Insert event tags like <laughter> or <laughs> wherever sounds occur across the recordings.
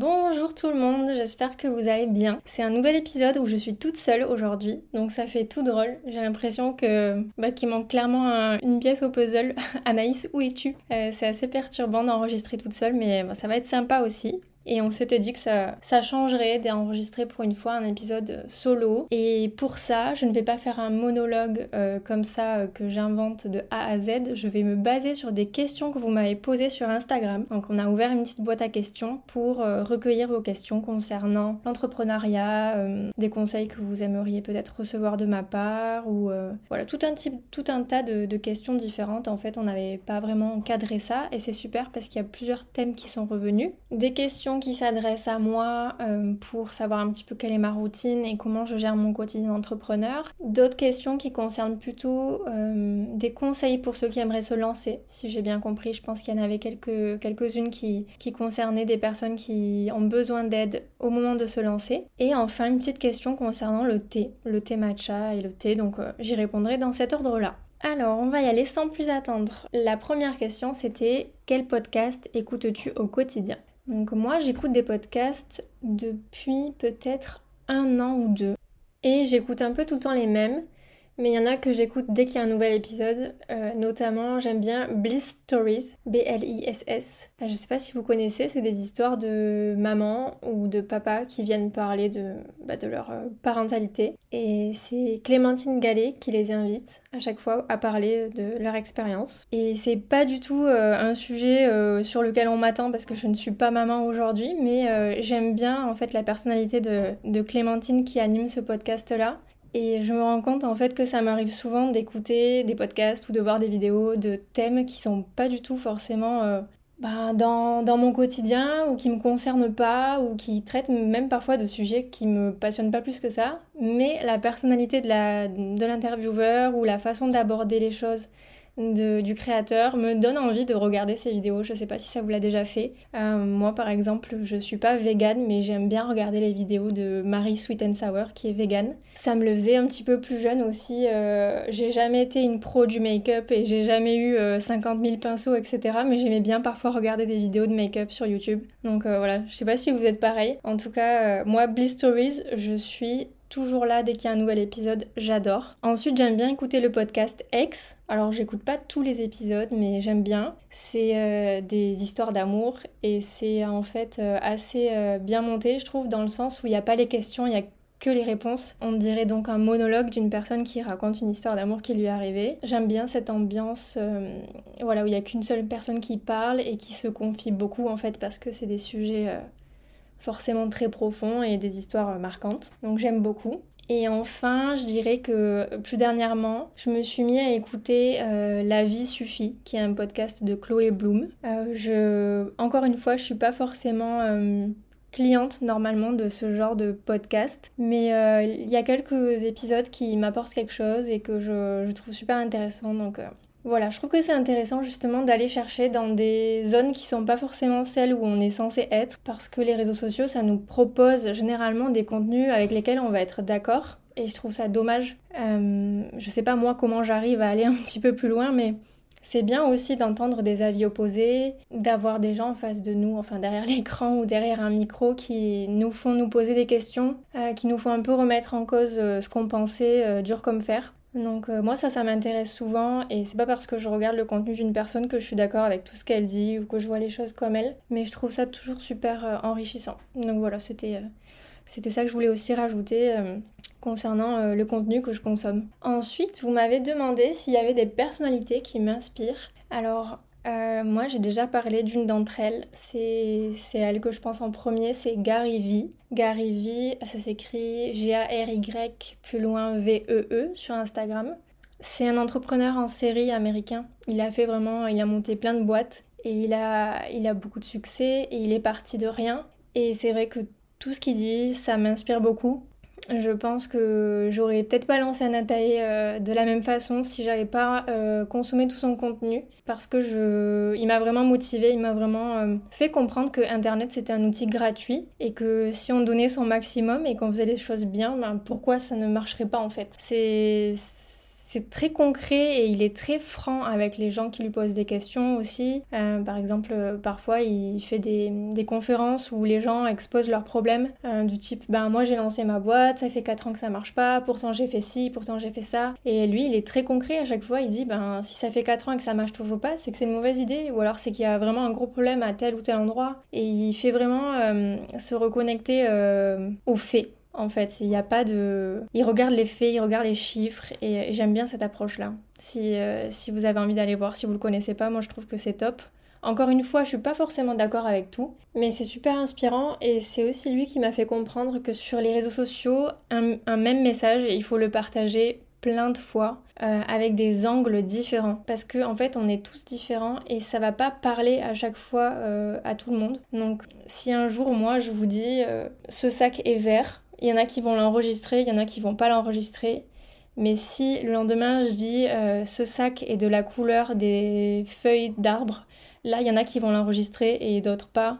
Bonjour tout le monde, j'espère que vous allez bien. C'est un nouvel épisode où je suis toute seule aujourd'hui, donc ça fait tout drôle. J'ai l'impression que bah, qu'il manque clairement une pièce au puzzle. <laughs> Anaïs, où es-tu? Euh, C'est assez perturbant d'enregistrer toute seule, mais bah, ça va être sympa aussi. Et on s'était dit que ça, ça changerait d'enregistrer pour une fois un épisode solo. Et pour ça, je ne vais pas faire un monologue euh, comme ça euh, que j'invente de A à Z. Je vais me baser sur des questions que vous m'avez posées sur Instagram. Donc on a ouvert une petite boîte à questions pour euh, recueillir vos questions concernant l'entrepreneuriat, des conseils que vous aimeriez peut-être recevoir de ma part ou voilà tout un type, tout un tas de, de questions différentes. En fait, on n'avait pas vraiment cadré ça et c'est super parce qu'il y a plusieurs thèmes qui sont revenus. Des questions qui s'adresse à moi euh, pour savoir un petit peu quelle est ma routine et comment je gère mon quotidien d'entrepreneur. D'autres questions qui concernent plutôt euh, des conseils pour ceux qui aimeraient se lancer. Si j'ai bien compris, je pense qu'il y en avait quelques, quelques-unes qui, qui concernaient des personnes qui ont besoin d'aide au moment de se lancer. Et enfin, une petite question concernant le thé, le thé matcha et le thé. Donc euh, j'y répondrai dans cet ordre-là. Alors, on va y aller sans plus attendre. La première question, c'était quel podcast écoutes-tu au quotidien? Donc moi j'écoute des podcasts depuis peut-être un an ou deux. Et j'écoute un peu tout le temps les mêmes. Mais il y en a que j'écoute dès qu'il y a un nouvel épisode. Euh, notamment, j'aime bien Bliss Stories, B-L-I-S-S. Je sais pas si vous connaissez, c'est des histoires de maman ou de papa qui viennent parler de, bah, leur euh, parentalité. Et c'est Clémentine Gallet qui les invite à chaque fois à parler de leur expérience. Et c'est pas du tout euh, un sujet sur lequel on m'attend parce que je ne suis pas maman aujourd'hui, mais j'aime bien en fait la personnalité de, de Clémentine qui anime ce podcast-là. Et je me rends compte en fait que ça m'arrive souvent d'écouter des podcasts ou de voir des vidéos de thèmes qui sont pas du tout forcément euh, bah, dans, dans, mon quotidien ou qui me concernent pas ou qui traitent même parfois de sujets qui me passionnent pas plus que ça. Mais la personnalité de l'intervieweur ou la façon d'aborder les choses du créateur me donne envie de regarder ces vidéos. Je sais pas si ça vous l'a déjà fait. Euh, moi, par exemple, je suis pas végane, mais j'aime bien regarder les vidéos de Marie Sweet and Sour qui est végane. Ça me le faisait un petit peu plus jeune aussi. Euh, j'ai jamais été une pro du make-up et j'ai jamais eu 50 euh, 000 pinceaux, etc. Mais j'aimais bien parfois regarder des vidéos de make-up sur YouTube. Donc voilà, je sais pas si vous êtes pareil. En tout cas, moi, Bliss Stories, je suis toujours là dès qu'il y a un nouvel épisode, j'adore. Ensuite, j'aime bien écouter le podcast X. Alors, j'écoute pas tous les épisodes, mais j'aime bien. C'est euh, des histoires d'amour et c'est en fait euh, assez euh, bien monté, je trouve, dans le sens où il n'y a pas les questions, il y a que les réponses. On dirait donc un monologue d'une personne qui raconte une histoire d'amour qui lui est arrivée. J'aime bien cette ambiance voilà, où il n'y a qu'une seule personne qui parle et qui se confie beaucoup en fait parce que c'est des sujets forcément très profond et des histoires marquantes. Donc j'aime beaucoup. Et enfin, je dirais que plus dernièrement, je me suis mis à écouter euh, La vie suffit, qui est un podcast de Chloé Bloom. Euh, je, encore une fois, je suis pas forcément euh, cliente normalement de ce genre de podcast, mais il y a quelques épisodes qui m'apportent quelque chose et que je, je trouve super intéressant. Donc voilà, je trouve que c'est intéressant justement d'aller chercher dans des zones qui sont pas forcément celles où on est censé être, parce que les réseaux sociaux, ça nous propose généralement des contenus avec lesquels on va être d'accord, et je trouve ça dommage. Euh, je sais pas moi comment j'arrive à aller un petit peu plus loin, mais c'est bien aussi d'entendre des avis opposés, d'avoir des gens en face de nous, enfin derrière <laughs> l'écran ou derrière un micro qui nous font nous poser des questions, euh, qui nous font un peu remettre en cause euh, ce qu'on pensait dur comme fer. Donc euh, moi ça ça m'intéresse souvent et c'est pas parce que je regarde le contenu d'une personne que je suis d'accord avec tout ce qu'elle dit ou que je vois les choses comme elle, mais je trouve ça toujours super euh, enrichissant. Donc voilà, c'était euh, C'était ça que je voulais aussi rajouter concernant le contenu que je consomme. Ensuite, vous m'avez demandé s'il y avait des personnalités qui m'inspirent. Alors, euh, moi, j'ai déjà parlé d'une d'entre elles. C'est elle que je pense en premier, c'est Gary V. Gary V, ça s'écrit G-A-R-Y, plus loin V-E-E -E, sur Instagram. C'est un entrepreneur en série américain. Il a fait vraiment, il a monté plein de boîtes et il a, il a beaucoup de succès et il est parti de rien. Et c'est vrai que tout ce qu'il dit, ça m'inspire beaucoup. Je pense que j'aurais peut-être pas lancé Anatae euh, de la même façon si j'avais pas euh, consommé tout son contenu parce que je il m'a vraiment motivé, il m'a vraiment euh, fait comprendre que internet c'était un outil gratuit et que si on donnait son maximum et qu'on faisait les choses bien, ben, pourquoi ça ne marcherait pas en fait? C'est très concret et il est très franc avec les gens qui lui posent des questions aussi. Euh, par exemple, euh, parfois il fait des, conférences où les gens exposent leurs problèmes euh, du type ben moi j'ai lancé ma boîte, ça fait 4 ans que ça marche pas, pourtant j'ai fait ci, pourtant j'ai fait ça. Et lui il est très concret à chaque fois, il dit ben si ça fait 4 ans et que ça marche toujours pas, c'est que c'est une mauvaise idée ou alors c'est qu'il y a vraiment un gros problème à tel ou tel endroit. Et il fait vraiment se reconnecter aux faits en fait. Il n'y a pas de. Il regarde les faits, il regarde les chiffres et j'aime bien cette approche-là. Si, euh, si vous avez envie d'aller voir, si vous le connaissez pas, moi je trouve que c'est top. Encore une fois, je suis pas forcément d'accord avec tout, mais c'est super inspirant et c'est aussi lui qui m'a fait comprendre que sur les réseaux sociaux, un, même message, il faut le partager plein de fois euh, avec des angles différents parce que en fait on est tous différents et ça va pas parler à chaque fois euh, à tout le monde donc si un jour moi je vous dis ce sac est vert il y en a qui vont l'enregistrer, il y en a qui vont pas l'enregistrer. Mais si le lendemain je dis euh, ce sac est de la couleur des feuilles d'arbre, là il y en a qui vont l'enregistrer et d'autres pas.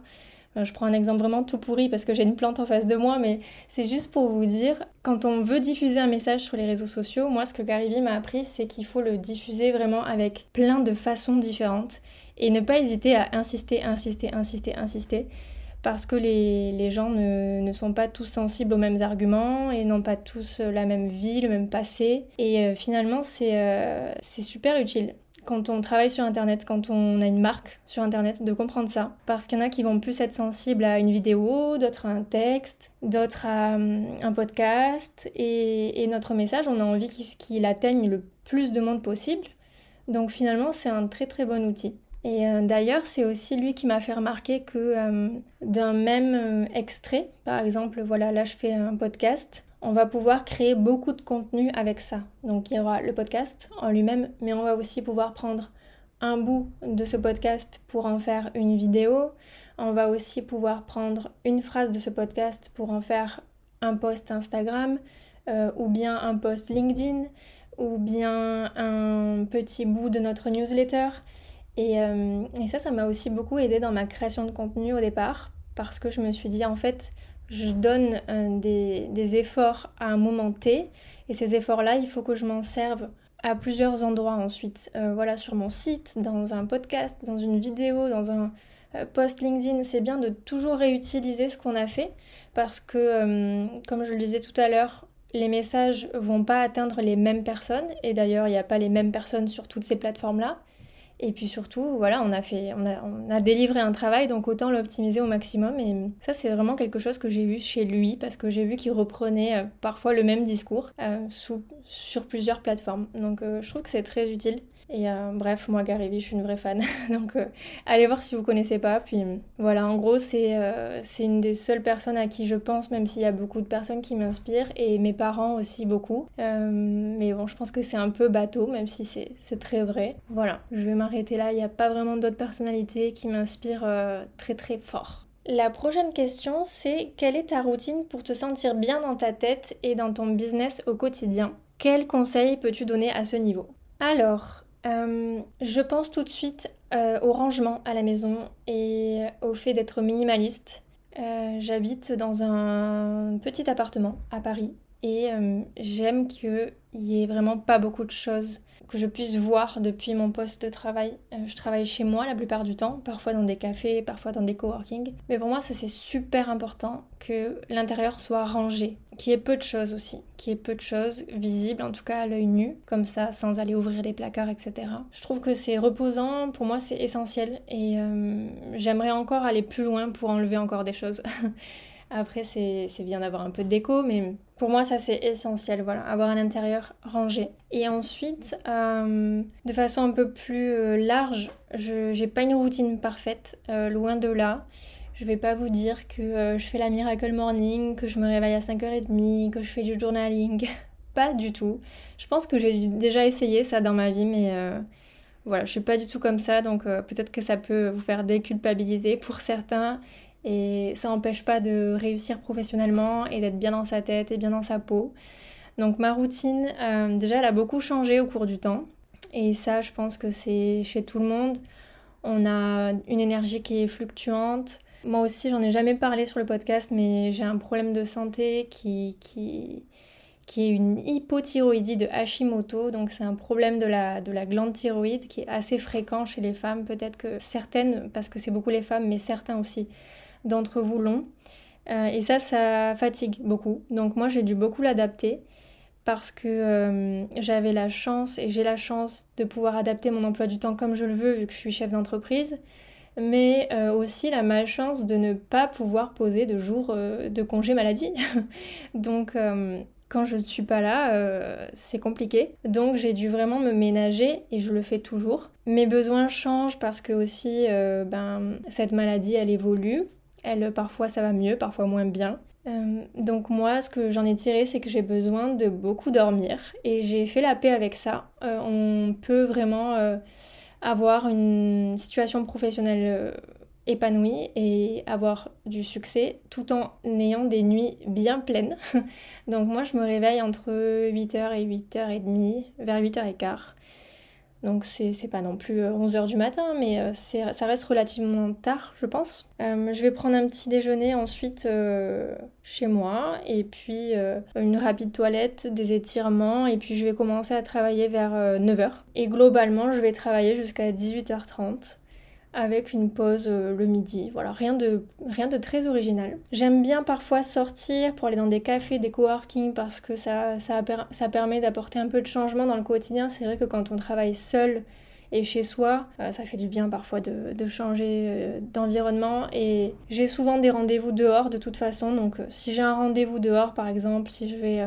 Euh, je prends un exemple vraiment tout pourri parce que j'ai une plante en face de moi, mais c'est juste pour vous dire, quand on veut diffuser un message sur les réseaux sociaux, moi ce que Gary m'a appris, c'est qu'il faut le diffuser vraiment avec plein de façons différentes et ne pas hésiter à insister, insister, insister, insister parce que les, gens ne, sont pas tous sensibles aux mêmes arguments et n'ont pas tous euh, la même vie, le même passé. Et euh, finalement, euh, c'est super utile quand on travaille sur Internet, quand on a une marque sur Internet, de comprendre ça. Parce qu'il y en a qui vont plus être sensibles à une vidéo, d'autres à un texte, d'autres à un podcast. Et, notre message, on a envie qu'il atteigne le plus de monde possible. Donc finalement, c'est un très très bon outil. Et euh, d'ailleurs, c'est aussi lui qui m'a fait remarquer que euh, d'un même euh, extrait, par exemple, voilà, là je fais un podcast, on va pouvoir créer beaucoup de contenu avec ça. Donc il y aura le podcast en lui-même, mais on va aussi pouvoir prendre un bout de ce podcast pour en faire une vidéo. On va aussi pouvoir prendre une phrase de ce podcast pour en faire un post Instagram ou bien un post LinkedIn ou bien un petit bout de notre newsletter. Euh, et, ça, ça m'a aussi beaucoup aidé dans ma création de contenu au départ, parce que je me suis dit, en fait, je donne euh, des, efforts à un moment T, et ces efforts-là, il faut que je m'en serve à plusieurs endroits ensuite. Euh, voilà, sur mon site, dans un podcast, dans une vidéo, dans un post LinkedIn, c'est bien de toujours réutiliser ce qu'on a fait, parce que, comme je le disais tout à l'heure, les messages vont pas atteindre les mêmes personnes, et d'ailleurs, il n'y a pas les mêmes personnes sur toutes ces plateformes-là. Et puis surtout, voilà, on a, on a, délivré un travail, donc autant l'optimiser au maximum. Et ça, c'est vraiment quelque chose que j'ai vu chez lui, parce que j'ai vu qu'il reprenait euh, parfois le même discours euh, sur plusieurs plateformes. Donc euh, je trouve que c'est très utile. Et bref, moi, Gary je suis une vraie fan. <laughs> donc allez voir si vous connaissez pas. Puis voilà, en gros, c'est c'est une des seules personnes à qui je pense, même s'il y a beaucoup de personnes qui m'inspirent, et mes parents aussi beaucoup. mais bon, je pense que c'est un peu bateau, même si c'est très vrai. Voilà, je vais arrêter là, il n'y a pas vraiment d'autres personnalités qui m'inspirent euh, très très fort. La prochaine question, c'est quelle est ta routine pour te sentir bien dans ta tête et dans ton business au quotidien? Quels conseils peux-tu donner à ce niveau? Alors, euh, je pense tout de suite euh, au rangement à la maison et au fait d'être minimaliste. J'habite dans un petit appartement à Paris et j'aime qu'il y ait vraiment pas beaucoup de choses que je puisse voir depuis mon poste de travail. Euh, je travaille chez moi la plupart du temps, parfois dans des cafés, parfois dans des coworking. Mais pour moi, ça c'est super important que l'intérieur soit rangé, qu'il y ait peu de choses aussi, qu'il y ait peu de choses visibles, en tout cas à l'œil nu, comme ça, sans aller ouvrir des placards, etc. Je trouve que c'est reposant, pour moi c'est essentiel et euh, j'aimerais encore aller plus loin pour enlever encore des choses. <laughs> Après, c'est bien d'avoir un peu de déco, mais pour moi, ça c'est essentiel, voilà, avoir un intérieur rangé. Et ensuite, euh, de façon un peu plus euh, large, je n'ai pas une routine parfaite, euh, loin de là. Je vais pas vous dire que je fais la miracle morning, que je me réveille à 5h30, que je fais du journaling. <laughs> pas du tout. Je pense que j'ai déjà essayé ça dans ma vie, mais voilà, je suis pas du tout comme ça, donc peut-être que ça peut vous faire déculpabiliser pour certains et ça n'empêche pas de réussir professionnellement et d'être bien dans sa tête et bien dans sa peau. Donc ma routine, euh, déjà, elle a beaucoup changé au cours du temps. Et ça, je pense que c'est chez tout le monde. On a une énergie qui est fluctuante. Moi aussi, j'en ai jamais parlé sur le podcast, mais j'ai un problème de santé qui, qui, qui est une hypothyroïdie de Hashimoto. Donc c'est un problème de la, de la glande thyroïde qui est assez fréquent chez les femmes. Peut-être que certaines, parce que c'est beaucoup les femmes, mais certains aussi d'entre vous l'ont. Euh, et ça, ça fatigue beaucoup. Donc moi, j'ai dû beaucoup l'adapter parce que euh, j'avais la chance et j'ai la chance de pouvoir adapter mon emploi du temps comme je le veux vu que je suis chef d'entreprise, mais euh, aussi la malchance de ne pas pouvoir poser de jours de congé maladie. <laughs> Donc quand je ne suis pas là, c'est compliqué. Donc j'ai dû vraiment me ménager et je le fais toujours. Mes besoins changent parce que aussi ben, cette maladie elle évolue. Elle, parfois ça va mieux, parfois moins bien. Euh, donc moi, ce que j'en ai tiré, c'est que j'ai besoin de beaucoup dormir et j'ai fait la paix avec ça. Euh, on peut vraiment euh, avoir une situation professionnelle épanouie et avoir du succès tout en ayant des nuits bien pleines. <laughs> donc moi, je me réveille entre 8h et 8h30, vers 8h15. Donc c'est pas non plus 11h euh, du matin, mais euh, ça reste relativement tard, je pense. Euh, je vais prendre un petit déjeuner ensuite chez moi, et puis une rapide toilette, des étirements, et puis je vais commencer à travailler vers 9h. Et globalement, je vais travailler jusqu'à 18h30 avec une pause euh, le midi. Voilà, rien de, rien de très original. J'aime bien parfois sortir pour aller dans des cafés, des coworking parce que ça, ça, permet d'apporter un peu de changement dans le quotidien. C'est vrai que quand on travaille seul et chez soi, euh, ça fait du bien parfois de, de changer euh, d'environnement. Et j'ai souvent des rendez-vous dehors de toute façon. Donc si j'ai un rendez-vous dehors par exemple, si je vais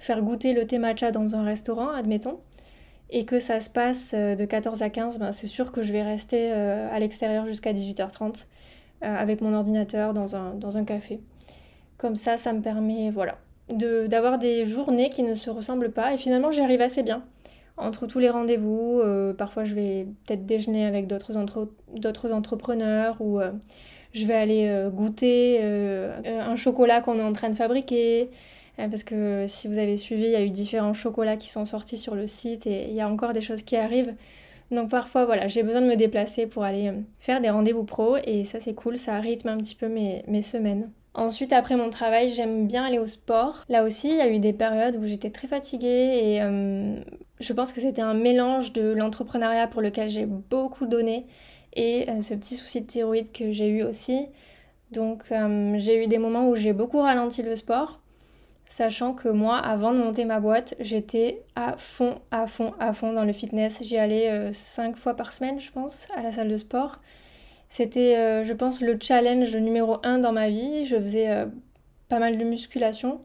faire goûter le thé matcha dans un restaurant, admettons, et que ça se passe euh, de 14 à 15, ben c'est sûr que je vais rester euh, à l'extérieur jusqu'à 18h30 euh, avec mon ordinateur dans un, dans un café. Comme ça, ça me permet voilà, d'avoir des journées qui ne se ressemblent pas et finalement j'y arrive assez bien. Entre tous les rendez-vous, parfois je vais peut-être déjeuner avec d'autres entre entrepreneurs ou je vais aller goûter un chocolat qu'on est en train de fabriquer. Euh, parce que si vous avez suivi, il y a eu différents chocolats qui sont sortis sur le site et il y a encore des choses qui arrivent. Donc parfois, voilà, j'ai besoin de me déplacer pour aller euh, faire des rendez-vous pro et ça c'est cool, ça rythme un petit peu mes, semaines. Ensuite, après mon travail, j'aime bien aller au sport. Là aussi, il y a eu des périodes où j'étais très fatiguée et euh, je pense que c'était un mélange de l'entrepreneuriat pour lequel j'ai beaucoup donné et ce petit souci de thyroïde que j'ai eu aussi. Donc j'ai eu des moments où j'ai beaucoup ralenti le sport sachant que moi, avant de monter ma boîte, j'étais à fond, à fond, à fond dans le fitness. J'y allais 5 euh, fois par semaine, je pense, à la salle de sport. C'était, euh, je pense, le challenge numéro 1 dans ma vie. Je faisais euh, pas mal de musculation.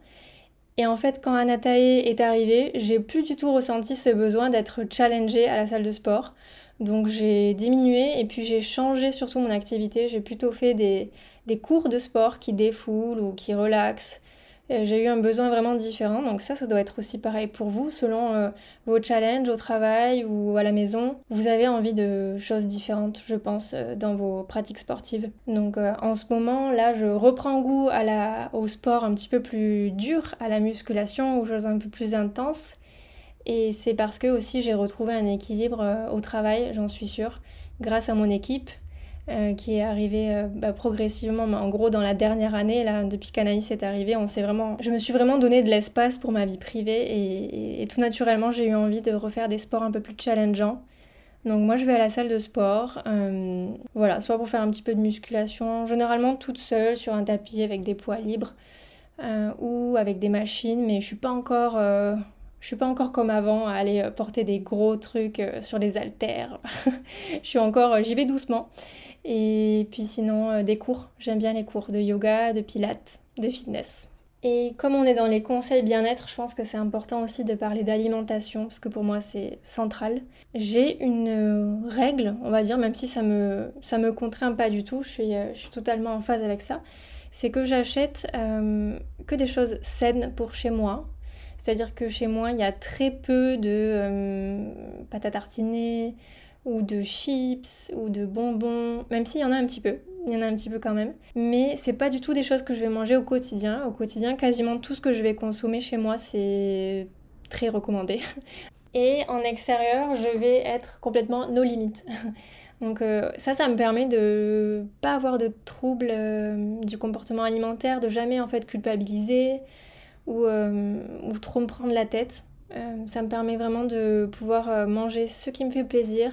Et en fait, quand Anatae est arrivée, j'ai plus du tout ressenti ce besoin d'être challengée à la salle de sport. Donc j'ai diminué et puis j'ai changé surtout mon activité. J'ai plutôt fait des, des cours de sport qui défoulent ou qui relaxent j'ai eu un besoin vraiment différent. Donc ça, ça doit être aussi pareil pour vous, selon euh, vos challenges au travail ou à la maison. Vous avez envie de choses différentes, je pense, euh, dans vos pratiques sportives. Donc en ce moment, là, je reprends goût au sport un petit peu plus dur, à la musculation, aux choses un peu plus intenses. Et c'est parce que aussi j'ai retrouvé un équilibre au travail, j'en suis sûre, grâce à mon équipe euh, qui est arrivé euh, bah, progressivement, mais en gros dans la dernière année, là, depuis qu'Anaïs est arrivée, on s'est vraiment, je me suis vraiment donné de l'espace pour ma vie privée et, tout naturellement j'ai eu envie de refaire des sports un peu plus challengeants. Donc moi je vais à la salle de sport, euh, voilà, soit pour faire un petit peu de musculation, généralement toute seule sur un tapis avec des poids libres ou avec des machines, mais je suis pas encore je suis pas encore comme avant à aller porter des gros trucs sur les haltères. <laughs> je suis encore, j'y vais doucement. Et puis sinon, euh, des cours. J'aime bien les cours de yoga, de pilates. de fitness. Et comme on est dans les conseils bien-être, je pense que c'est important aussi de parler d'alimentation, parce que pour moi c'est central. J'ai une règle, on va dire, même si ça me, ça me contraint pas du tout, je suis, je suis totalement en phase avec ça, c'est que j'achète euh, que des choses saines pour chez moi. C'est-à-dire que chez moi, il y a très peu de euh, pâte à tartiner, ou de chips, ou de bonbons, même s'il y en a un petit peu il y en a un petit peu quand même. Mais c'est pas du tout des choses que je vais manger au quotidien. Au quotidien, quasiment tout ce que je vais consommer chez moi, c'est très recommandé. <laughs> Et en extérieur, je vais être complètement nos limites. <laughs> Donc euh, ça, ça me permet de pas avoir de troubles euh, du comportement alimentaire, de jamais en fait culpabiliser ou, euh, ou trop me prendre la tête. ça me permet vraiment de pouvoir manger ce qui me fait plaisir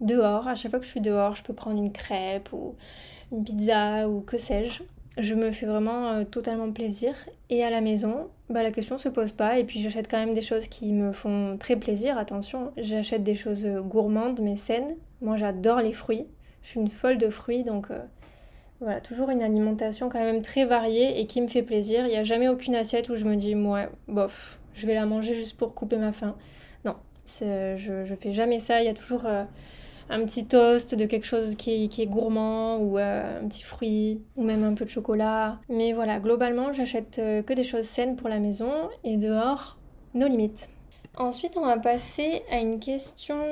dehors. À chaque fois que je suis dehors, je peux prendre une crêpe ou une pizza ou que sais-je. Je me fais vraiment euh, totalement plaisir. Et à la maison, bah, la question se pose pas. Et puis j'achète quand même des choses qui me font très plaisir. Attention, j'achète des choses gourmandes mais saines. Moi j'adore les fruits. Je suis une folle de fruits donc euh, voilà, toujours une alimentation quand même très variée et qui me fait plaisir. Il n'y a jamais aucune assiette où je me dis, ouais, bof, je vais la manger juste pour couper ma faim. Non, je, je fais jamais ça. Il y a toujours. Euh, un petit toast de quelque chose qui est, gourmand ou euh, un petit fruit ou même un peu de chocolat. Mais voilà, globalement, j'achète euh, que des choses saines pour la maison et dehors, nos limites. Ensuite, on va passer à une question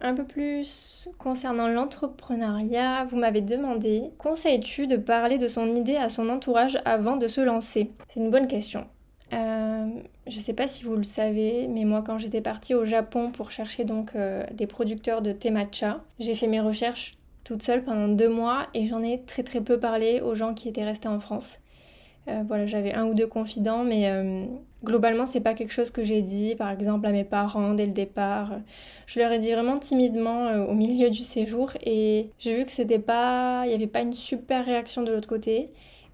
un peu plus concernant l'entrepreneuriat. Vous m'avez demandé, conseilles-tu de parler de son idée à son entourage avant de se lancer? C'est une bonne question. Euh, je sais pas si vous le savez, mais moi quand j'étais partie au Japon pour chercher donc euh, des producteurs de thé matcha, j'ai fait mes recherches toute seule pendant deux mois et j'en ai très très peu parlé aux gens qui étaient restés en France. Euh, voilà, j'avais un ou deux confidents, mais globalement c'est pas quelque chose que j'ai dit, par exemple à mes parents dès le départ. Je leur ai dit vraiment timidement au milieu du séjour et j'ai vu que c'était pas, il y avait pas une super réaction de l'autre côté.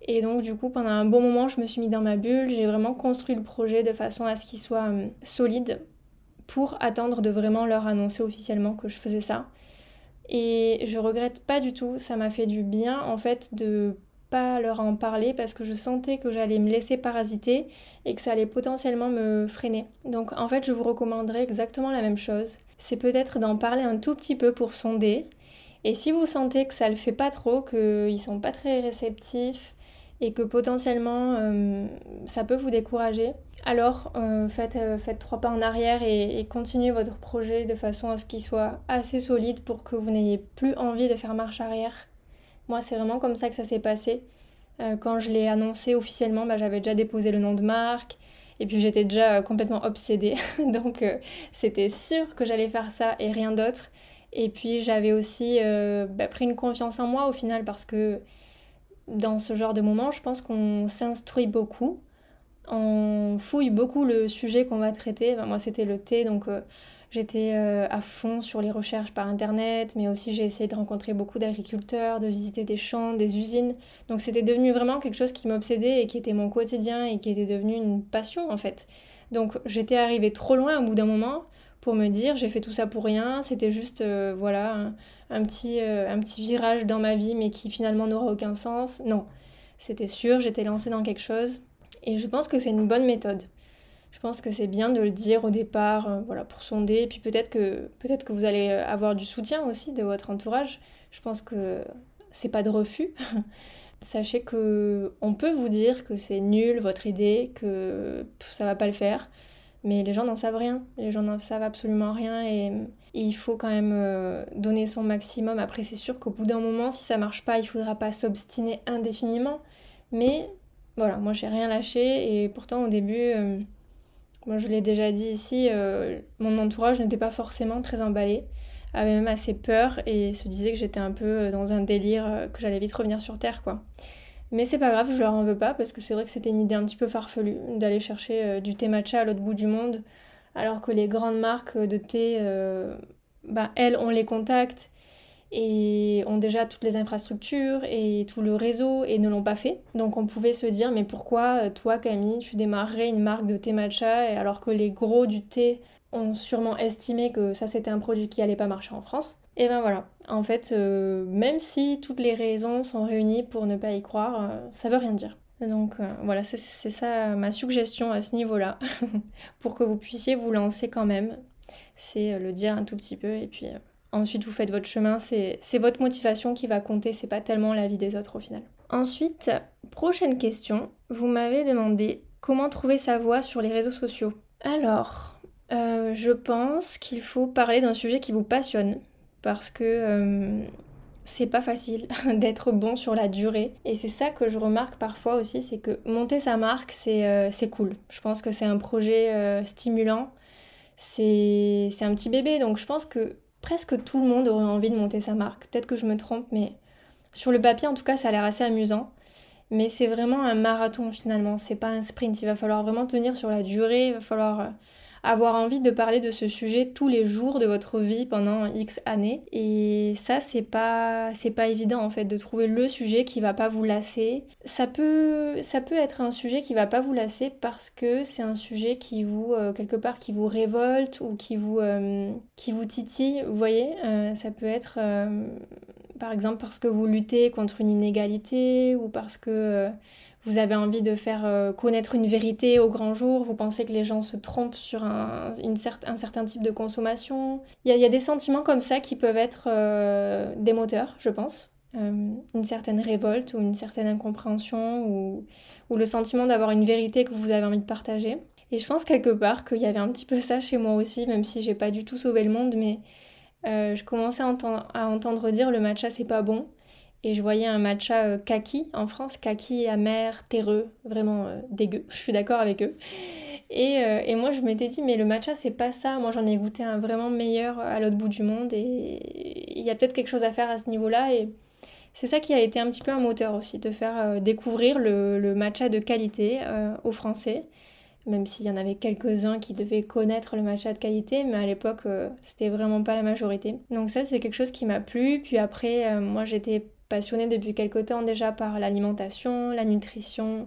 Et donc du coup pendant un bon moment je me suis mis dans ma bulle, j'ai vraiment construit le projet de façon à ce qu'il soit euh, solide pour attendre de vraiment leur annoncer officiellement que je faisais ça. Et je regrette pas du tout, ça m'a fait du bien en fait de pas leur en parler parce que je sentais que j'allais me laisser parasiter et que ça allait potentiellement me freiner. Donc en fait je vous recommanderais exactement la même chose. C'est peut-être d'en parler un tout petit peu pour sonder. Et si vous sentez que ça le fait pas trop, qu'ils sont pas très réceptifs, et que potentiellement euh, ça peut vous décourager, alors euh, faites, euh, faites, trois pas en arrière et, continuez votre projet de façon à ce qu'il soit assez solide pour que vous n'ayez plus envie de faire marche arrière. Moi, c'est vraiment comme ça que ça s'est passé. quand je l'ai annoncé officiellement, bah, j'avais déjà déposé le nom de marque. Et puis j'étais déjà complètement obsédée, <laughs> donc c'était sûr que j'allais faire ça et rien d'autre. Et puis j'avais aussi bah, pris une confiance en moi au final parce que dans ce genre de moment, je pense qu'on s'instruit beaucoup, on fouille beaucoup le sujet qu'on va traiter. moi, c'était le thé, donc euh, j'étais euh, à fond sur les recherches par internet, mais aussi j'ai essayé de rencontrer beaucoup d'agriculteurs, de visiter des champs, des usines. Donc c'était devenu vraiment quelque chose qui m'obsédait et qui était mon quotidien et qui était devenu une passion en fait. Donc j'étais arrivée trop loin au bout d'un moment pour me dire j'ai fait tout ça pour rien, c'était juste euh, voilà un, petit, euh, un petit virage dans ma vie mais qui finalement n'aura aucun sens. Non, c'était sûr, j'étais lancée dans quelque chose et je pense que c'est une bonne méthode. Je pense que c'est bien de le dire au départ, euh, voilà, pour sonder, puis peut-être que, peut-être que vous allez avoir du soutien aussi de votre entourage. Je pense que c'est pas de refus. <laughs> Sachez que on peut vous dire que c'est nul votre idée, que ça va pas le faire mais les gens n'en savent rien, les gens n'en savent absolument rien et, il faut quand même euh, donner son maximum. Après c'est sûr qu'au bout d'un moment, si ça marche pas, il faudra pas s'obstiner indéfiniment, mais voilà, moi j'ai rien lâché et pourtant au début, euh, moi je l'ai déjà dit ici, euh, mon entourage n'était pas forcément très emballé, avait même assez peur et se disait que j'étais un peu dans un délire, que j'allais vite revenir sur Terre quoi. Mais c'est pas grave, je leur en veux pas parce que c'est vrai que c'était une idée un petit peu farfelue d'aller chercher euh, du thé matcha à l'autre bout du monde, alors que les grandes marques de thé, euh, bah, elles, ont les contacts et ont déjà toutes les infrastructures et tout le réseau et ne l'ont pas fait. Donc on pouvait se dire mais pourquoi euh, toi Camille tu démarrerais une marque de thé matcha alors que les gros du thé ont sûrement estimé que ça c'était un produit qui allait pas marcher en France. Et ben voilà, en fait, euh, même si toutes les raisons sont réunies pour ne pas y croire, euh, ça veut rien dire. Donc euh, voilà, c'est ça ma suggestion à ce niveau-là, <laughs> pour que vous puissiez vous lancer quand même. C'est le dire un tout petit peu et puis ensuite vous faites votre chemin. C'est votre motivation qui va compter, c'est pas tellement la vie des autres au final. Ensuite, prochaine question, vous m'avez demandé comment trouver sa voix sur les réseaux sociaux. Alors, euh, je pense qu'il faut parler d'un sujet qui vous passionne parce que euh, c'est pas facile <laughs> d'être bon sur la durée. Et c'est ça que je remarque parfois aussi, c'est que monter sa marque, c'est euh, cool. Je pense que c'est un projet stimulant. C'est un petit bébé, donc je pense que presque tout le monde aurait envie de monter sa marque. Peut-être que je me trompe, mais sur le papier, en tout cas, ça a l'air assez amusant. Mais c'est vraiment un marathon finalement, c'est pas un sprint. Il va falloir vraiment tenir sur la durée, il va falloir avoir envie de parler de ce sujet tous les jours de votre vie pendant X années. Et ça, c'est pas, c'est pas évident en fait de trouver le sujet qui va pas vous lasser. Ça peut, ça peut être un sujet qui va pas vous lasser parce que c'est un sujet qui vous, euh, quelque part, qui vous révolte ou qui vous, euh, qui vous titille. Vous voyez, euh, ça peut être par exemple parce que vous luttez contre une inégalité ou parce que vous avez envie de faire euh, connaître une vérité au grand jour, vous pensez que les gens se trompent sur un, certain type de consommation. Il y, a des sentiments comme ça qui peuvent être euh, des moteurs, je pense. Euh, une certaine révolte ou une certaine incompréhension ou, ou le sentiment d'avoir une vérité que vous avez envie de partager. Et je pense quelque part qu'il y avait un petit peu ça chez moi aussi, même si j'ai pas du tout sauvé le monde, mais je commençais à, à entendre dire le matcha c'est pas bon et je voyais un matcha euh, kaki en France, kaki amer, terreux, vraiment euh, dégueu, <laughs> je suis d'accord avec eux. Euh, et, moi je m'étais dit mais le matcha c'est pas ça, moi j'en ai goûté un vraiment meilleur à l'autre bout du monde et il y a peut-être quelque chose à faire à ce niveau-là et c'est ça qui a été un petit peu un moteur aussi, de faire découvrir le, matcha de qualité aux Français même s'il y en avait quelques-uns qui devaient connaître le matcha de qualité, mais à l'époque, c'était vraiment pas la majorité. Donc ça, c'est quelque chose qui m'a plu. Puis après, moi, j'étais passionnée depuis quelque temps déjà par l'alimentation, la nutrition.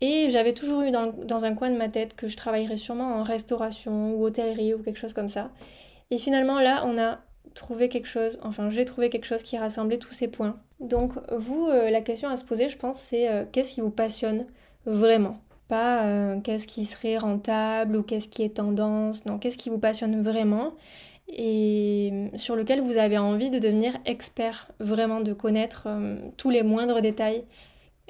Et j'avais toujours eu dans, un coin de ma tête que je travaillerais sûrement en restauration ou hôtellerie ou quelque chose comme ça. Et finalement là, on a trouvé quelque chose, enfin j'ai trouvé quelque chose qui rassemblait tous ces points. Donc vous, euh, la question à se poser, je pense, c'est euh, qu'est-ce qui vous passionne vraiment? Pas euh, qu'est-ce qui serait rentable ou qu'est-ce qui est tendance, non, qu'est-ce qui vous passionne vraiment? Et sur lequel vous avez envie de devenir expert, vraiment de connaître euh, tous les moindres détails.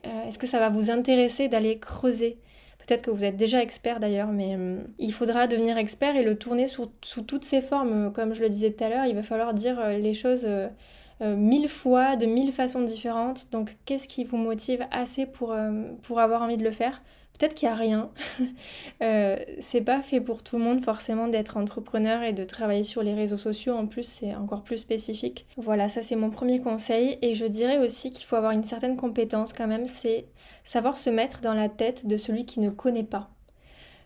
Euh, est-ce que ça va vous intéresser d'aller creuser? Peut-être que vous êtes déjà expert d'ailleurs, mais euh, il faudra devenir expert et le tourner sous, sous, toutes ses formes. Comme je le disais tout à l'heure, il va falloir dire les choses mille fois, de mille façons différentes. Donc qu'est-ce qui vous motive assez pour, pour avoir envie de le faire? Peut-être qu'il n'y a rien. <laughs> euh, c'est pas fait pour tout le monde forcément d'être entrepreneur et de travailler sur les réseaux sociaux. En plus, c'est encore plus spécifique. Voilà, ça c'est mon premier conseil. Et je dirais aussi qu'il faut avoir une certaine compétence quand même, c'est savoir se mettre dans la tête de celui qui ne connaît pas.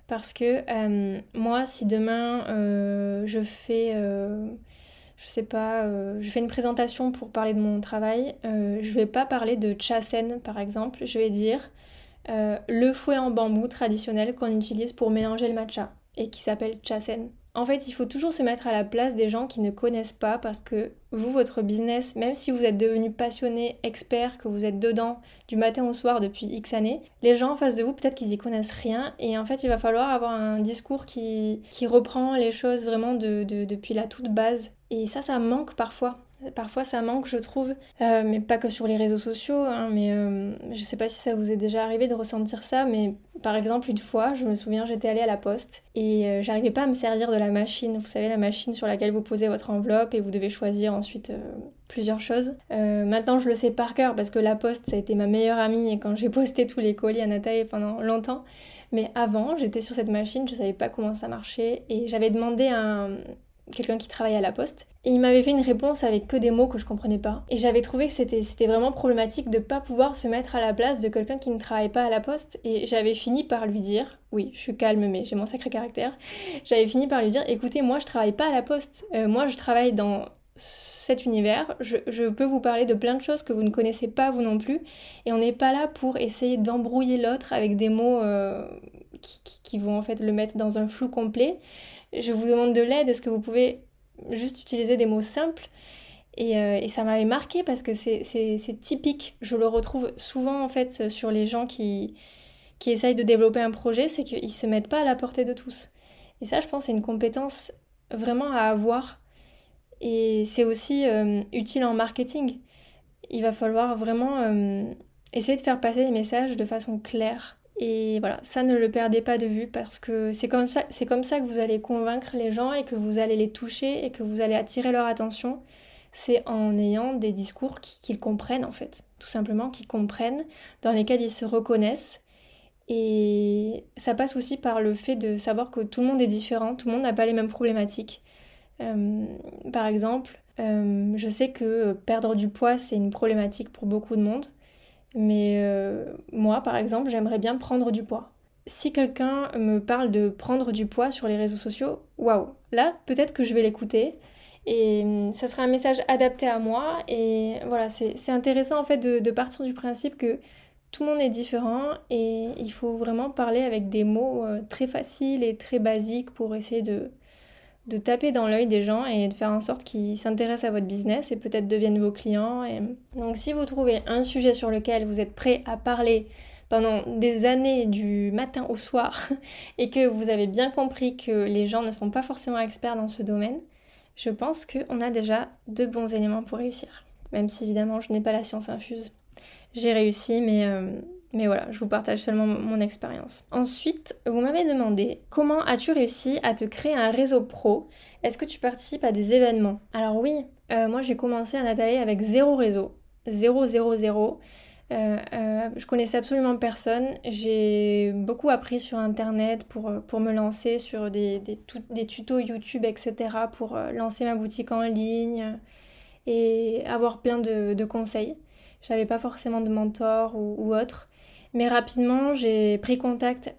Parce que euh, moi, si demain euh, je fais euh, je sais pas, je fais une présentation pour parler de mon travail, je vais pas parler de chasen par exemple, je vais dire euh, le fouet en bambou traditionnel qu'on utilise pour mélanger le matcha et qui s'appelle chasen. En fait, il faut toujours se mettre à la place des gens qui ne connaissent pas parce que vous, votre business, même si vous êtes devenu passionné, expert, que vous êtes dedans du matin au soir depuis X années, les gens en face de vous, peut-être qu'ils y connaissent rien et en fait, il va falloir avoir un discours qui, reprend les choses vraiment de, depuis la toute base. Et ça, ça manque parfois. Parfois ça manque, je trouve, euh, mais pas que sur les réseaux sociaux, hein, mais euh, je sais pas si ça vous est déjà arrivé de ressentir ça, mais par exemple une fois, je me souviens, j'étais allée à la poste et euh, j'arrivais pas à me servir de la machine, vous savez, la machine sur laquelle vous posez votre enveloppe et vous devez choisir ensuite plusieurs choses. maintenant je le sais par cœur parce que la poste ça a été ma meilleure amie et quand j'ai <laughs> posté tous les colis à Nathalie pendant longtemps. Mais avant, j'étais sur cette machine, je savais pas comment ça marchait et j'avais demandé à quelqu'un qui travaillait à la poste et il m'avait fait une réponse avec que des mots que je comprenais pas. Et j'avais trouvé que c'était, vraiment problématique de pas pouvoir se mettre à la place de quelqu'un qui ne travaille pas à la poste. Et j'avais fini par lui dire, oui, je suis calme, mais j'ai mon sacré caractère. J'avais fini par lui dire, écoutez, moi je travaille pas à la poste. Euh, moi je travaille dans cet univers. Je, peux vous parler de plein de choses que vous ne connaissez pas vous non plus. Et on n'est pas là pour essayer d'embrouiller l'autre avec des mots euh, qui vont en fait le mettre dans un flou complet. Je vous demande de l'aide. Est-ce que vous pouvez juste utiliser des mots simples Euh, et, ça m'avait marqué parce que c'est typique. Je le retrouve souvent en fait sur les gens qui, qui essayent de développer un projet, c'est qu'ils se mettent pas à la portée de tous. Et ça, je pense, c'est une compétence vraiment à avoir. Et c'est aussi euh, utile en marketing. Il va falloir vraiment euh, essayer de faire passer les messages de façon claire. Et voilà, ça ne le perdez pas de vue parce que c'est comme ça, comme ça que vous allez convaincre les gens et que vous allez les toucher et que vous allez attirer leur attention c'est en ayant des discours qu'ils comprennent en fait, tout simplement qu'ils comprennent, dans lesquels ils se reconnaissent. Et ça passe aussi par le fait de savoir que tout le monde est différent, tout le monde n'a pas les mêmes problématiques. Euh, par exemple, euh, je sais que perdre du poids, c'est une problématique pour beaucoup de monde. Mais euh, moi, par exemple, j'aimerais bien prendre du poids. Si quelqu'un me parle de prendre du poids sur les réseaux sociaux, waouh, là, peut-être que je vais l'écouter et hum, ça sera un message adapté à moi. Et voilà, c'est intéressant en fait de, partir du principe que tout le monde est différent et il faut vraiment parler avec des mots euh, très faciles et très basiques pour essayer de, de taper dans l'œil des gens et de faire en sorte qu'ils s'intéressent à votre business et peut-être deviennent vos clients. Donc si vous trouvez un sujet sur lequel vous êtes prêt à parler pendant des années du matin au soir <laughs> et que vous avez bien compris que les gens ne sont pas forcément experts dans ce domaine, je pense qu'on a déjà de bons éléments pour réussir. Même si évidemment je n'ai pas la science infuse. J'ai réussi, mais, euh, mais voilà, je vous partage seulement mon expérience. Ensuite, vous m'avez demandé comment as-tu réussi à te créer un réseau pro? Est-ce que tu participes à des événements? Alors oui, euh, moi j'ai commencé à Nathalie avec zéro réseau. Zéro, zéro, zéro. Euh, euh, je connaissais absolument personne. J'ai beaucoup appris sur internet pour, me lancer sur des, des, tutos YouTube, etc. pour lancer ma boutique en ligne et avoir plein de, conseils. J'avais pas forcément de mentor ou autre. Mais rapidement, j'ai pris contact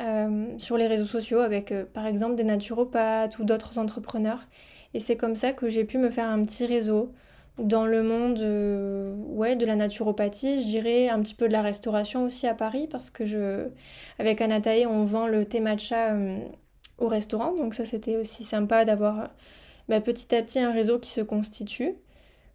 sur les réseaux sociaux avec par exemple des naturopathes ou d'autres entrepreneurs. Et c'est comme ça que j'ai pu me faire un petit réseau dans le monde euh, ouais, de la naturopathie, je dirais un petit peu de la restauration aussi à Paris parce que je, avec Anatae, on vend le thé matcha euh, au restaurant. Donc ça, c'était aussi sympa d'avoir bah, petit à petit un réseau qui se constitue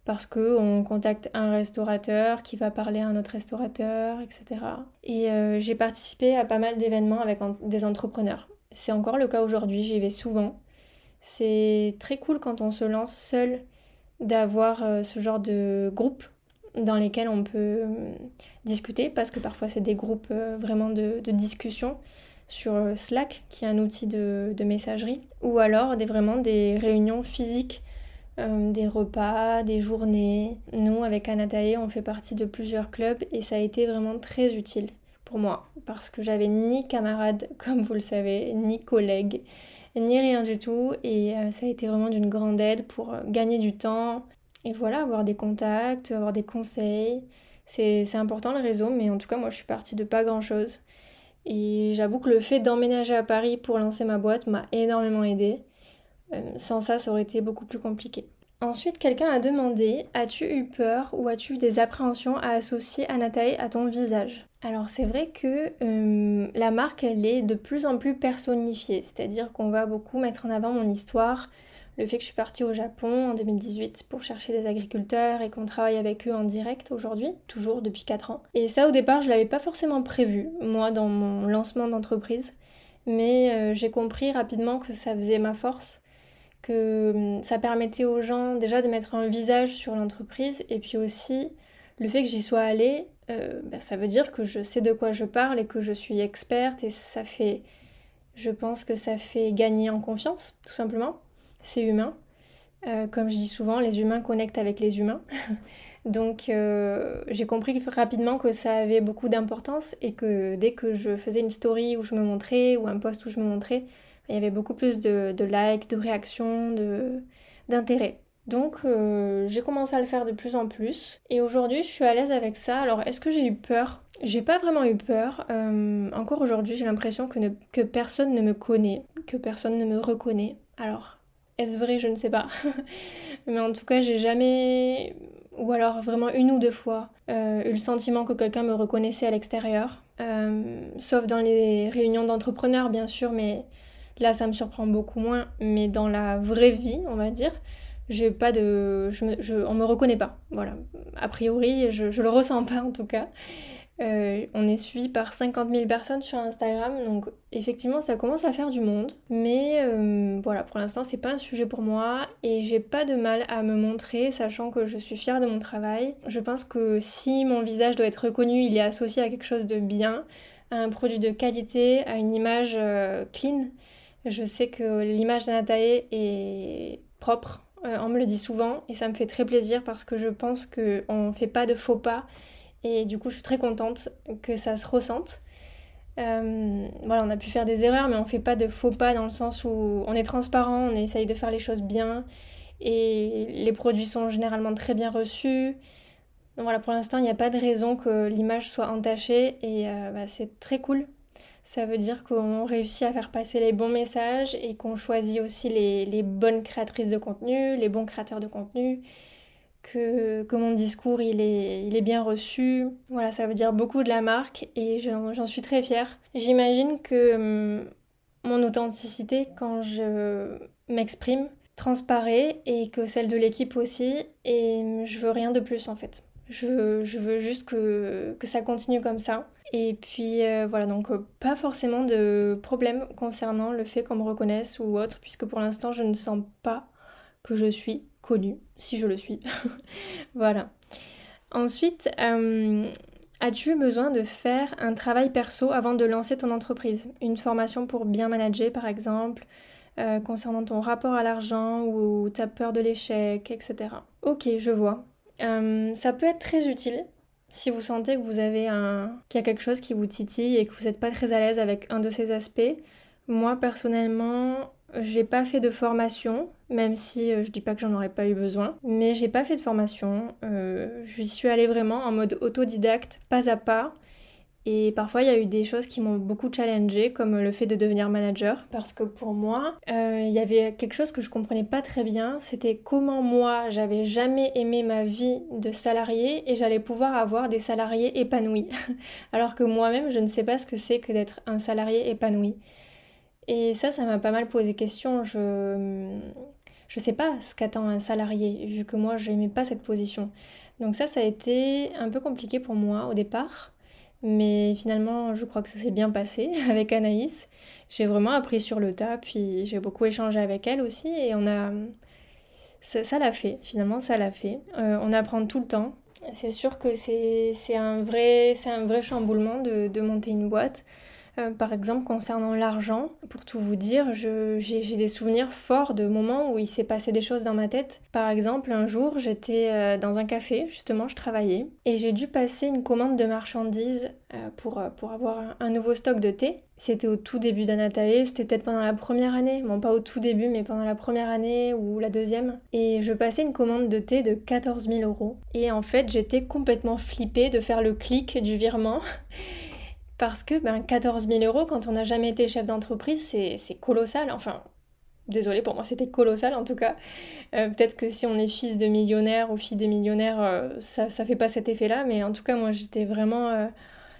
parce qu'on contacte un restaurateur qui va parler à un autre restaurateur, etc. Et euh, j'ai participé à pas mal d'événements avec des entrepreneurs. C'est encore le cas aujourd'hui, j'y vais souvent. C'est très cool quand on se lance seul d'avoir euh, ce genre de groupe dans lesquels on peut euh, discuter parce que parfois c'est des groupes vraiment de, discussion sur Slack qui est un outil de, messagerie ou alors des, vraiment des réunions physiques des repas, des journées. Nous, avec Anatae, on fait partie de plusieurs clubs et ça a été vraiment très utile pour moi parce que j'avais ni camarades, <laughs> comme vous le savez, ni collègues, ni rien du tout. Et euh, ça a été vraiment d'une grande aide pour euh, gagner du temps. Et voilà, avoir des contacts, avoir des conseils. C'est important le réseau, mais en tout cas, moi je suis partie de pas grand chose. Et j'avoue que le fait d'emménager à Paris pour lancer ma boîte m'a énormément aidé. Euh, sans ça, ça aurait été beaucoup plus compliqué. Ensuite, quelqu'un a demandé As-tu eu peur ou as-tu eu des appréhensions à associer Anatae à ton visage? Alors, c'est vrai que euh, la marque, elle est de plus en plus personnifiée, c'est-à-dire qu'on va beaucoup mettre en avant mon histoire, le fait que je suis partie au Japon en 2018 pour chercher des agriculteurs et qu'on travaille avec eux en direct aujourd'hui, toujours depuis 4 ans. Et ça, au départ, je l'avais pas forcément prévu, moi, dans mon lancement d'entreprise, mais euh, j'ai compris rapidement que ça faisait ma force que hum, ça permettait aux gens déjà de mettre un visage sur l'entreprise et puis aussi le fait que j'y sois allée, euh, bah, ça veut dire que je sais de quoi je parle et que je suis experte et ça fait, je pense que ça fait gagner en confiance, tout simplement. C'est humain. Euh, comme je dis souvent, les humains connectent avec les humains. <laughs> Donc euh, j'ai compris rapidement que ça avait beaucoup d'importance et que dès que je faisais une story où je me montrais ou un post où je me montrais, il y avait beaucoup plus de, likes, de réactions, d'intérêt. Donc euh, j'ai commencé à le faire de plus en plus et aujourd'hui je suis à l'aise avec ça. Alors est-ce que j'ai eu peur? J'ai pas vraiment eu peur. Euh, encore aujourd'hui j'ai l'impression que, que personne ne me connaît, que personne ne me reconnaît. Alors est-ce vrai? Je ne sais pas. <laughs> Mais en tout cas j'ai jamais, ou alors vraiment une ou deux fois, euh, eu le sentiment que quelqu'un me reconnaissait à l'extérieur. sauf dans les réunions d'entrepreneurs bien sûr, mais Là, ça me surprend beaucoup moins, mais dans la vraie vie, on va dire, j'ai pas de. Je me, je, on me reconnaît pas. Voilà. A priori, je, je le ressens pas en tout cas. Euh, on est suivi par 50 000 personnes sur Instagram, donc effectivement ça commence à faire du monde. Mais euh, voilà, pour l'instant c'est pas un sujet pour moi et j'ai pas de mal à me montrer, sachant que je suis fière de mon travail. Je pense que si mon visage doit être reconnu, il est associé à quelque chose de bien, à un produit de qualité, à une image euh, clean. Je sais que l'image d'Anatae est propre, on me le dit souvent et ça me fait très plaisir parce que je pense qu'on fait pas de faux pas et du coup, je suis très contente que ça se ressente. Euh, voilà, on a pu faire des erreurs, mais on fait pas de faux pas dans le sens où on est transparent, on essaye de faire les choses bien et les produits sont généralement très bien reçus. Donc voilà, pour l'instant, il n'y a pas de raison que l'image soit entachée et euh, bah, c'est très cool. Ça veut dire qu'on réussit à faire passer les bons messages et qu'on choisit aussi les, bonnes créatrices de contenu, les bons créateurs de contenu que, mon discours il est, il est bien reçu. Voilà, ça veut dire beaucoup de la marque et j'en suis très fière. J'imagine que hum, mon authenticité quand je m'exprime transparaît et que celle de l'équipe aussi et je veux rien de plus en fait. Je, je veux juste que, que, ça continue comme ça. Et puis euh, voilà, donc euh, pas forcément de problème concernant le fait qu'on me reconnaisse ou autre, puisque pour l'instant je ne sens pas que je suis connue, si je le suis. <laughs> voilà. Ensuite, euh, as-tu besoin de faire un travail perso avant de lancer ton entreprise? Une formation pour bien manager, par exemple, concernant ton rapport à l'argent ou ta peur de l'échec, etc. Ok, je vois. Ça peut être très utile si vous sentez que vous avez un... qu'il y a quelque chose qui vous titille et que vous n'êtes pas très à l'aise avec un de ces aspects. Moi, personnellement, j'ai pas fait de formation, même si euh, je dis pas que j'en aurais pas eu besoin, mais j'ai pas fait de formation. Euh, je suis allée vraiment en mode autodidacte, pas à pas. Et parfois, il y a eu des choses qui m'ont beaucoup challengée, comme le fait de devenir manager, parce que pour moi, euh, il y avait quelque chose que je comprenais pas très bien, c'était comment moi, j'avais jamais aimé ma vie de salarié et j'allais pouvoir avoir des salariés épanouis, <laughs> alors que moi-même, je ne sais pas ce que c'est que d'être un salarié épanoui. Et ça, ça m'a pas mal posé question. Je je sais pas ce qu'attend un salarié, vu que moi, je n'aimais pas cette position. Donc ça, ça a été un peu compliqué pour moi au départ. Mais finalement, je crois que ça s'est bien passé <laughs> avec Anaïs. J'ai vraiment appris sur le tas, puis j'ai beaucoup échangé avec elle aussi, et on a... Ça l'a fait, finalement, ça l'a fait. Euh, on apprend tout le temps. C'est sûr que c'est un, vrai, un vrai chamboulement de, de monter une boîte. Euh, par exemple, concernant l'argent, pour tout vous dire, j'ai des souvenirs forts de moments où il s'est passé des choses dans ma tête. Par exemple, un jour, j'étais euh, dans un café, justement, je travaillais, et j'ai dû passer une commande de marchandises euh, pour, pour avoir un, nouveau stock de thé. C'était au tout début d'Anatae, c'était peut-être pendant la première année, bon pas au tout début, mais pendant la première année ou la deuxième. Et je passais une commande de thé de 14 000 euros. Et en fait, j'étais complètement flippée de faire le clic du virement. <laughs> Parce que ben, 14 000 euros, quand on n'a jamais été chef d'entreprise, c'est colossal. Enfin, désolé pour moi, c'était colossal en tout cas. Euh, peut-être que si on est fils de millionnaire ou fille de millionnaire, euh, ça, ça fait pas cet effet-là. Mais en tout cas, moi, j'étais vraiment. Euh,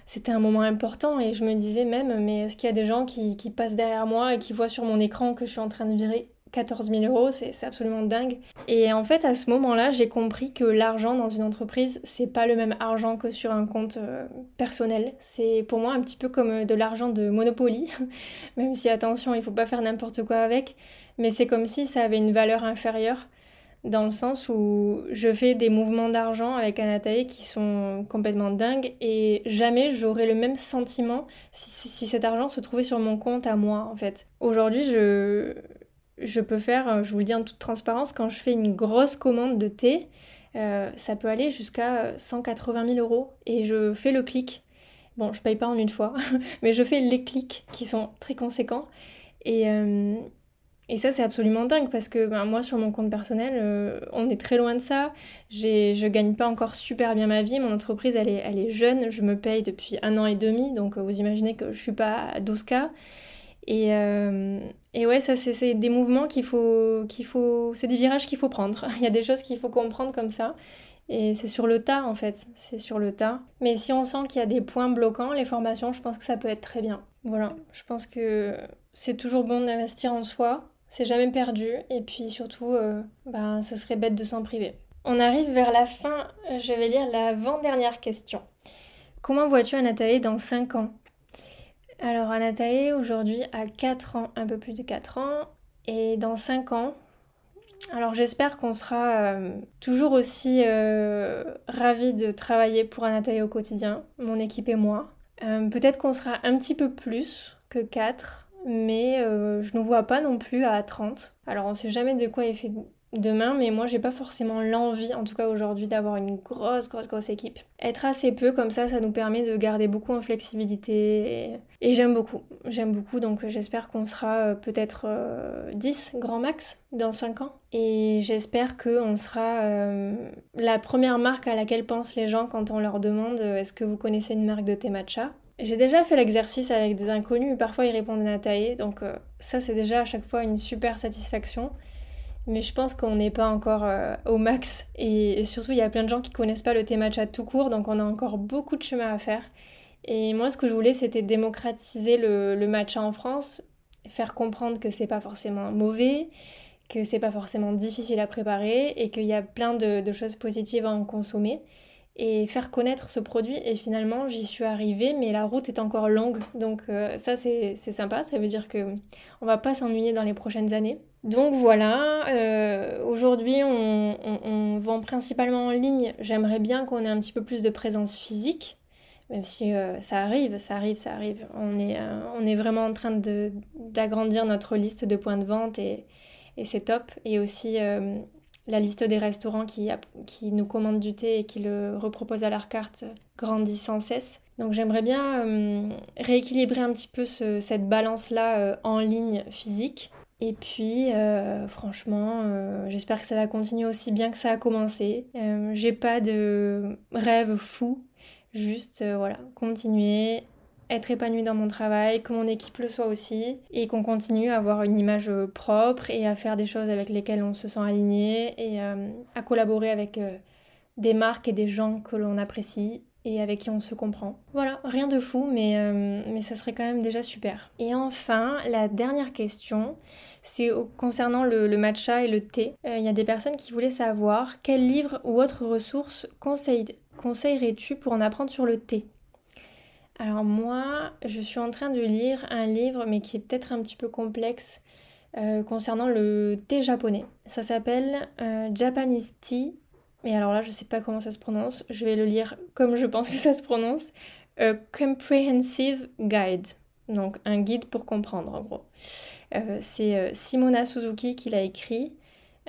c'était un moment important et je me disais même, mais est-ce qu'il y a des gens qui, qui, passent derrière moi et qui voient sur mon écran que je suis en train de virer 14 000 euros, c'est absolument dingue. Et en fait, à ce moment-là, j'ai compris que l'argent dans une entreprise, c'est pas le même argent que sur un compte euh, personnel. C'est pour moi un petit peu comme euh, de l'argent de Monopoly, <laughs> même si attention, il faut pas faire n'importe quoi avec, mais c'est comme si ça avait une valeur inférieure dans le sens où je fais des mouvements d'argent avec Anatae qui sont complètement dingues et jamais j'aurais le même sentiment si, si, cet argent se trouvait sur mon compte à moi en fait. Aujourd'hui, je, je peux faire, euh, je vous le dis en toute transparence, quand je fais une grosse commande de thé, euh, ça peut aller jusqu'à 180 000 euros et je fais le clic. Bon, je paye pas en une fois, <laughs> mais je fais les clics qui sont très conséquents. Et, euh, ça, c'est absolument dingue parce que ben, moi, sur mon compte personnel, on est très loin de ça. Je gagne pas encore super bien ma vie. Mon entreprise, elle est, jeune. Je me paye depuis un an et demi. Donc, vous imaginez que je suis pas à 12K. Et, euh, et ouais, ça, c'est des mouvements qu'il faut, qu'il faut. C'est des virages qu'il faut prendre. <laughs> Il y a des choses qu'il faut comprendre comme ça. Et c'est sur le tas, en fait. C'est sur le tas. Mais si on sent qu'il y a des points bloquants, les formations, je pense que ça peut être très bien. Voilà. Je pense que c'est toujours bon d'investir en soi. c'est jamais perdu et puis surtout, ben, ça serait bête de s'en priver. On arrive vers la fin, je vais lire l'avant-dernière question. Comment vois-tu Anatae dans 5 ans? Alors Anatae aujourd'hui a 4 ans, un peu plus de 4 ans, et dans 5 ans, alors j'espère qu'on sera euh, toujours aussi euh, ravis de travailler pour Anatae au quotidien, mon équipe et moi. Euh, peut-être qu'on sera un petit peu plus que 4, mais je ne vois pas non plus à 30. Alors on ne sait jamais de quoi est fait demain, mais moi j'ai pas forcément l'envie, en tout cas aujourd'hui, d'avoir une grosse, grosse, grosse équipe. Être assez peu comme ça, ça nous permet de garder beaucoup en flexibilité et, j'aime beaucoup. J'aime beaucoup, donc j'espère qu'on sera euh, peut-être 10 euh, grand max dans 5 ans. Et j'espère qu'on sera euh, la première marque à laquelle pensent les gens quand on leur demande est-ce que vous connaissez une marque de thé matcha? J'ai déjà fait l'exercice avec des inconnus, parfois ils répondent Natae, donc ça c'est déjà à chaque fois une super satisfaction mais je pense qu'on n'est pas encore euh, au max. Et, surtout, il y a plein de gens qui connaissent pas le thé matcha tout court, donc on a encore beaucoup de chemin à faire. Et moi, ce que je voulais, c'était démocratiser le, matcha en France, faire comprendre que c'est pas forcément mauvais, que c'est pas forcément difficile à préparer et qu'il y a plein de, choses positives à en consommer et faire connaître ce produit. Et finalement, j'y suis arrivée, mais la route est encore longue. Donc euh, ça, c'est sympa. Ça veut dire que on va pas s'ennuyer dans les prochaines années. Donc voilà, euh, aujourd'hui on, vend principalement en ligne. J'aimerais bien qu'on ait un petit peu plus de présence physique, même si euh, ça arrive, ça arrive, ça arrive. On est, euh, on est vraiment en train d'agrandir notre liste de points de vente et, c'est top. Et aussi la liste des restaurants qui, qui, nous commandent du thé et qui le reproposent à leur carte grandit sans cesse. Donc j'aimerais bien rééquilibrer un petit peu cette balance-là en ligne physique et puis, euh, franchement, euh, j'espère que ça va continuer aussi bien que ça a commencé. Euh, j'ai pas de rêve fou, juste voilà, continuer, être épanouie dans mon travail, que mon équipe le soit aussi, et qu'on continue à avoir une image propre et à faire des choses avec lesquelles on se sent aligné et à collaborer avec des marques et des gens que l'on apprécie et avec qui on se comprend. Voilà, rien de fou, mais, euh, mais ça serait quand même déjà super. Et enfin, la dernière question, c'est concernant le, matcha et le thé. Euh, il y a des personnes qui voulaient savoir quel livre ou autre ressource conseillerais-tu pour en apprendre sur le thé? Alors moi, je suis en train de lire un livre, mais qui est peut-être un petit peu complexe, euh, concernant le thé japonais. Ça s'appelle Japanese Tea et alors là, je sais pas comment ça se prononce, je vais le lire comme je pense que ça se prononce. A Comprehensive Guide. Donc un guide pour comprendre en gros. Euh, c'est euh, Simona Suzuki qui l'a écrit.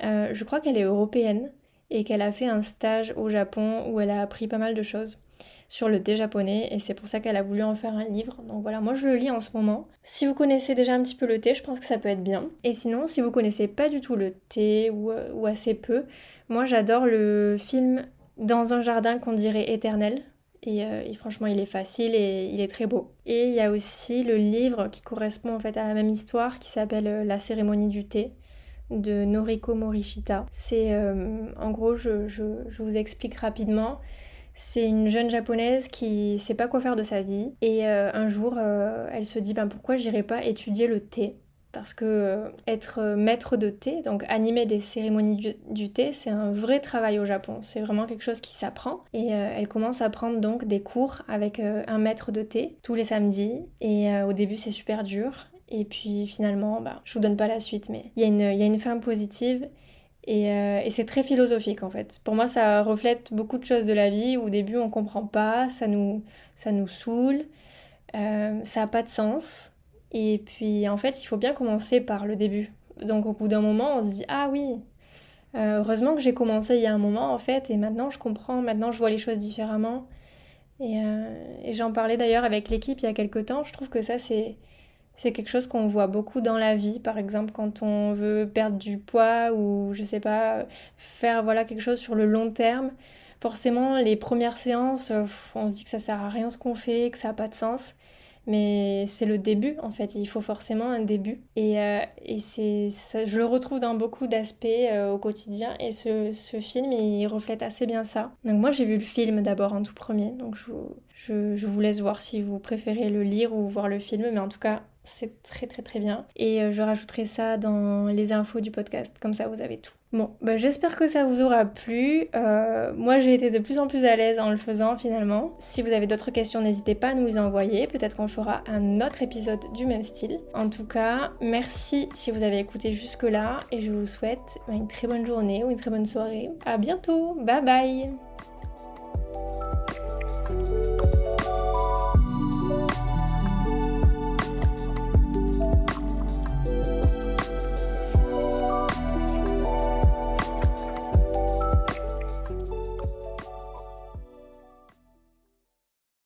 Euh, je crois qu'elle est européenne et qu'elle a fait un stage au Japon où elle a appris pas mal de choses sur le thé japonais et c'est pour ça qu'elle a voulu en faire un livre. Donc voilà, moi je le lis en ce moment. Si vous connaissez déjà un petit peu le thé, je pense que ça peut être bien. Et sinon, si vous connaissez pas du tout le thé ou assez peu, moi, j'adore le film Dans un jardin qu'on dirait éternel. Euh, et, franchement, il est facile et il est très beau. Et il y a aussi le livre qui correspond en fait à la même histoire qui s'appelle euh, La cérémonie du thé de Noriko Morishita. C'est euh, en gros, je, vous explique rapidement. C'est une jeune japonaise qui sait pas quoi faire de sa vie et un jour elle se dit ben pourquoi j'irai pas étudier le thé? Parce que euh, être euh, maître de thé, donc animer des cérémonies du, thé, c'est un vrai travail au Japon. C'est vraiment quelque chose qui s'apprend. Et euh, elle commence à prendre donc des cours avec un maître de thé tous les samedis. Et au début, c'est super dur. Et puis finalement, bah, je vous donne pas la suite, mais il y, y, a une fin positive. Et, c'est très philosophique en fait. Pour moi, ça reflète beaucoup de choses de la vie au début on comprend pas, ça nous, ça nous saoule, ça n'a pas de sens. Et puis en fait, il faut bien commencer par le début. Donc au bout d'un moment, on se dit ah oui, euh, heureusement que j'ai commencé il y a un moment en fait, et maintenant je comprends, maintenant je vois les choses différemment. Euh, et, j'en parlais d'ailleurs avec l'équipe il y a quelques temps. Je trouve que ça c'est c'est quelque chose qu'on voit beaucoup dans la vie, par exemple quand on veut perdre du poids ou je sais pas faire voilà quelque chose sur le long terme. Forcément, les premières séances, on se dit que ça sert à rien ce qu'on fait, que ça n'a pas de sens mais c'est le début en fait, il faut forcément un début. Et, euh, et c'est, je le retrouve dans beaucoup d'aspects euh, au quotidien et ce, ce, film il reflète assez bien ça. Donc moi j'ai vu le film d'abord en tout premier, donc je, je, je, vous laisse voir si vous préférez le lire ou voir le film, mais en tout cas c'est très très très bien. Et euh, je rajouterai ça dans les infos du podcast, comme ça vous avez tout. Bon, bah, j'espère que ça vous aura plu. Euh, moi, j'ai été de plus en plus à l'aise en le faisant finalement. Si vous avez d'autres questions, n'hésitez pas à nous les envoyer. Peut-être qu'on fera un autre épisode du même style. En tout cas, merci si vous avez écouté jusque-là et je vous souhaite une très bonne journée ou une très bonne soirée. À bientôt. Bye bye.